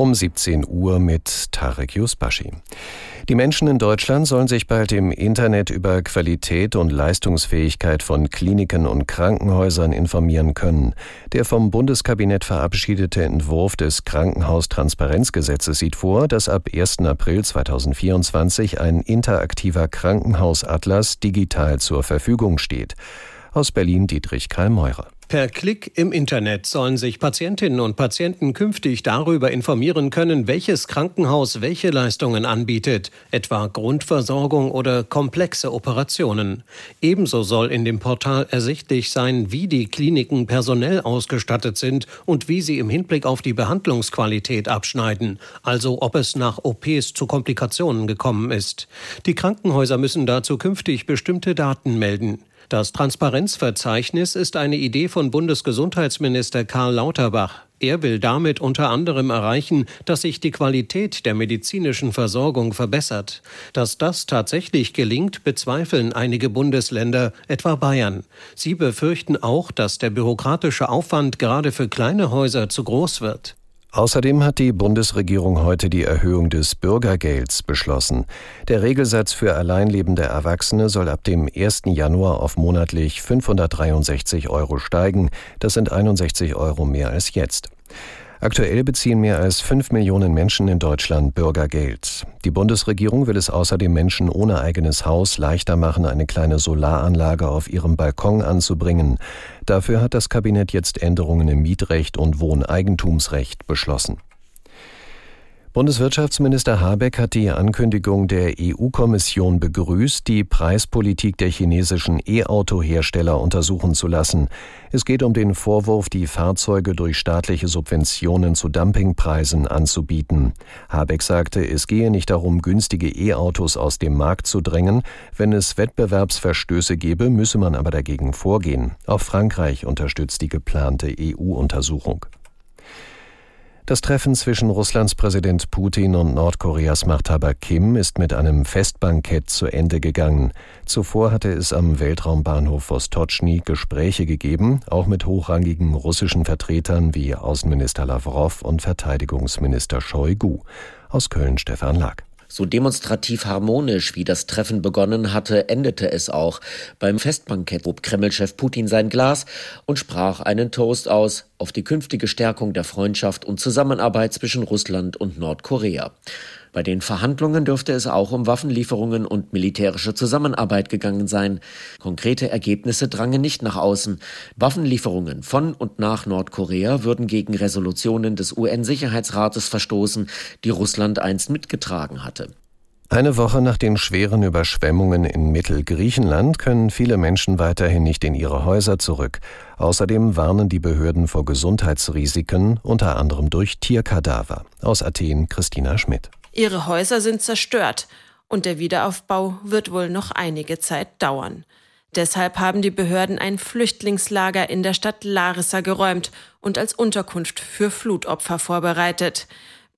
Um 17 Uhr mit Tarek Yusbashi. Die Menschen in Deutschland sollen sich bald im Internet über Qualität und Leistungsfähigkeit von Kliniken und Krankenhäusern informieren können. Der vom Bundeskabinett verabschiedete Entwurf des Krankenhaustransparenzgesetzes sieht vor, dass ab 1. April 2024 ein interaktiver Krankenhausatlas digital zur Verfügung steht. Aus Berlin Dietrich Karl. Per Klick im Internet sollen sich Patientinnen und Patienten künftig darüber informieren können, welches Krankenhaus welche Leistungen anbietet, etwa Grundversorgung oder komplexe Operationen. Ebenso soll in dem Portal ersichtlich sein, wie die Kliniken personell ausgestattet sind und wie sie im Hinblick auf die Behandlungsqualität abschneiden, also ob es nach OPs zu Komplikationen gekommen ist. Die Krankenhäuser müssen dazu künftig bestimmte Daten melden. Das Transparenzverzeichnis ist eine Idee von Bundesgesundheitsminister Karl Lauterbach. Er will damit unter anderem erreichen, dass sich die Qualität der medizinischen Versorgung verbessert. Dass das tatsächlich gelingt, bezweifeln einige Bundesländer, etwa Bayern. Sie befürchten auch, dass der bürokratische Aufwand gerade für kleine Häuser zu groß wird. Außerdem hat die Bundesregierung heute die Erhöhung des Bürgergelds beschlossen. Der Regelsatz für alleinlebende Erwachsene soll ab dem 1. Januar auf monatlich 563 Euro steigen. Das sind 61 Euro mehr als jetzt. Aktuell beziehen mehr als fünf Millionen Menschen in Deutschland Bürgergeld. Die Bundesregierung will es außerdem Menschen ohne eigenes Haus leichter machen, eine kleine Solaranlage auf ihrem Balkon anzubringen. Dafür hat das Kabinett jetzt Änderungen im Mietrecht und Wohneigentumsrecht beschlossen. Bundeswirtschaftsminister Habeck hat die Ankündigung der EU-Kommission begrüßt, die Preispolitik der chinesischen E-Auto-Hersteller untersuchen zu lassen. Es geht um den Vorwurf, die Fahrzeuge durch staatliche Subventionen zu Dumpingpreisen anzubieten. Habeck sagte, es gehe nicht darum, günstige E-Autos aus dem Markt zu drängen. Wenn es Wettbewerbsverstöße gebe, müsse man aber dagegen vorgehen. Auch Frankreich unterstützt die geplante EU-Untersuchung. Das Treffen zwischen Russlands Präsident Putin und Nordkoreas Machthaber Kim ist mit einem Festbankett zu Ende gegangen. Zuvor hatte es am Weltraumbahnhof Vostochny Gespräche gegeben, auch mit hochrangigen russischen Vertretern wie Außenminister Lavrov und Verteidigungsminister Shoigu. Aus Köln Stefan Lag. So demonstrativ harmonisch, wie das Treffen begonnen hatte, endete es auch. Beim Festbankett hob Kremlchef Putin sein Glas und sprach einen Toast aus auf die künftige Stärkung der Freundschaft und Zusammenarbeit zwischen Russland und Nordkorea. Bei den Verhandlungen dürfte es auch um Waffenlieferungen und militärische Zusammenarbeit gegangen sein. Konkrete Ergebnisse drangen nicht nach außen. Waffenlieferungen von und nach Nordkorea würden gegen Resolutionen des UN-Sicherheitsrates verstoßen, die Russland einst mitgetragen hatte. Eine Woche nach den schweren Überschwemmungen in Mittelgriechenland können viele Menschen weiterhin nicht in ihre Häuser zurück. Außerdem warnen die Behörden vor Gesundheitsrisiken, unter anderem durch Tierkadaver. Aus Athen Christina Schmidt. Ihre Häuser sind zerstört und der Wiederaufbau wird wohl noch einige Zeit dauern. Deshalb haben die Behörden ein Flüchtlingslager in der Stadt Larissa geräumt und als Unterkunft für Flutopfer vorbereitet.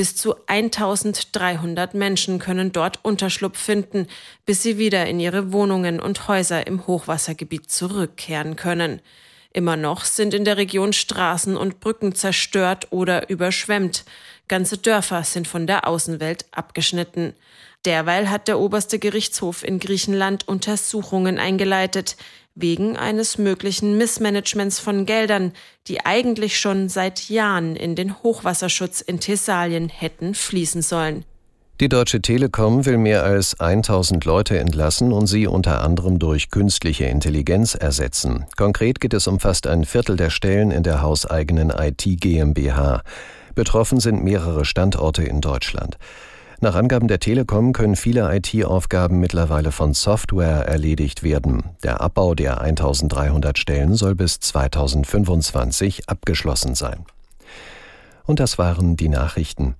Bis zu 1300 Menschen können dort Unterschlupf finden, bis sie wieder in ihre Wohnungen und Häuser im Hochwassergebiet zurückkehren können. Immer noch sind in der Region Straßen und Brücken zerstört oder überschwemmt. Ganze Dörfer sind von der Außenwelt abgeschnitten. Derweil hat der oberste Gerichtshof in Griechenland Untersuchungen eingeleitet, wegen eines möglichen Missmanagements von Geldern, die eigentlich schon seit Jahren in den Hochwasserschutz in Thessalien hätten fließen sollen. Die Deutsche Telekom will mehr als 1000 Leute entlassen und sie unter anderem durch künstliche Intelligenz ersetzen. Konkret geht es um fast ein Viertel der Stellen in der hauseigenen IT GmbH. Betroffen sind mehrere Standorte in Deutschland. Nach Angaben der Telekom können viele IT-Aufgaben mittlerweile von Software erledigt werden. Der Abbau der 1300 Stellen soll bis 2025 abgeschlossen sein. Und das waren die Nachrichten.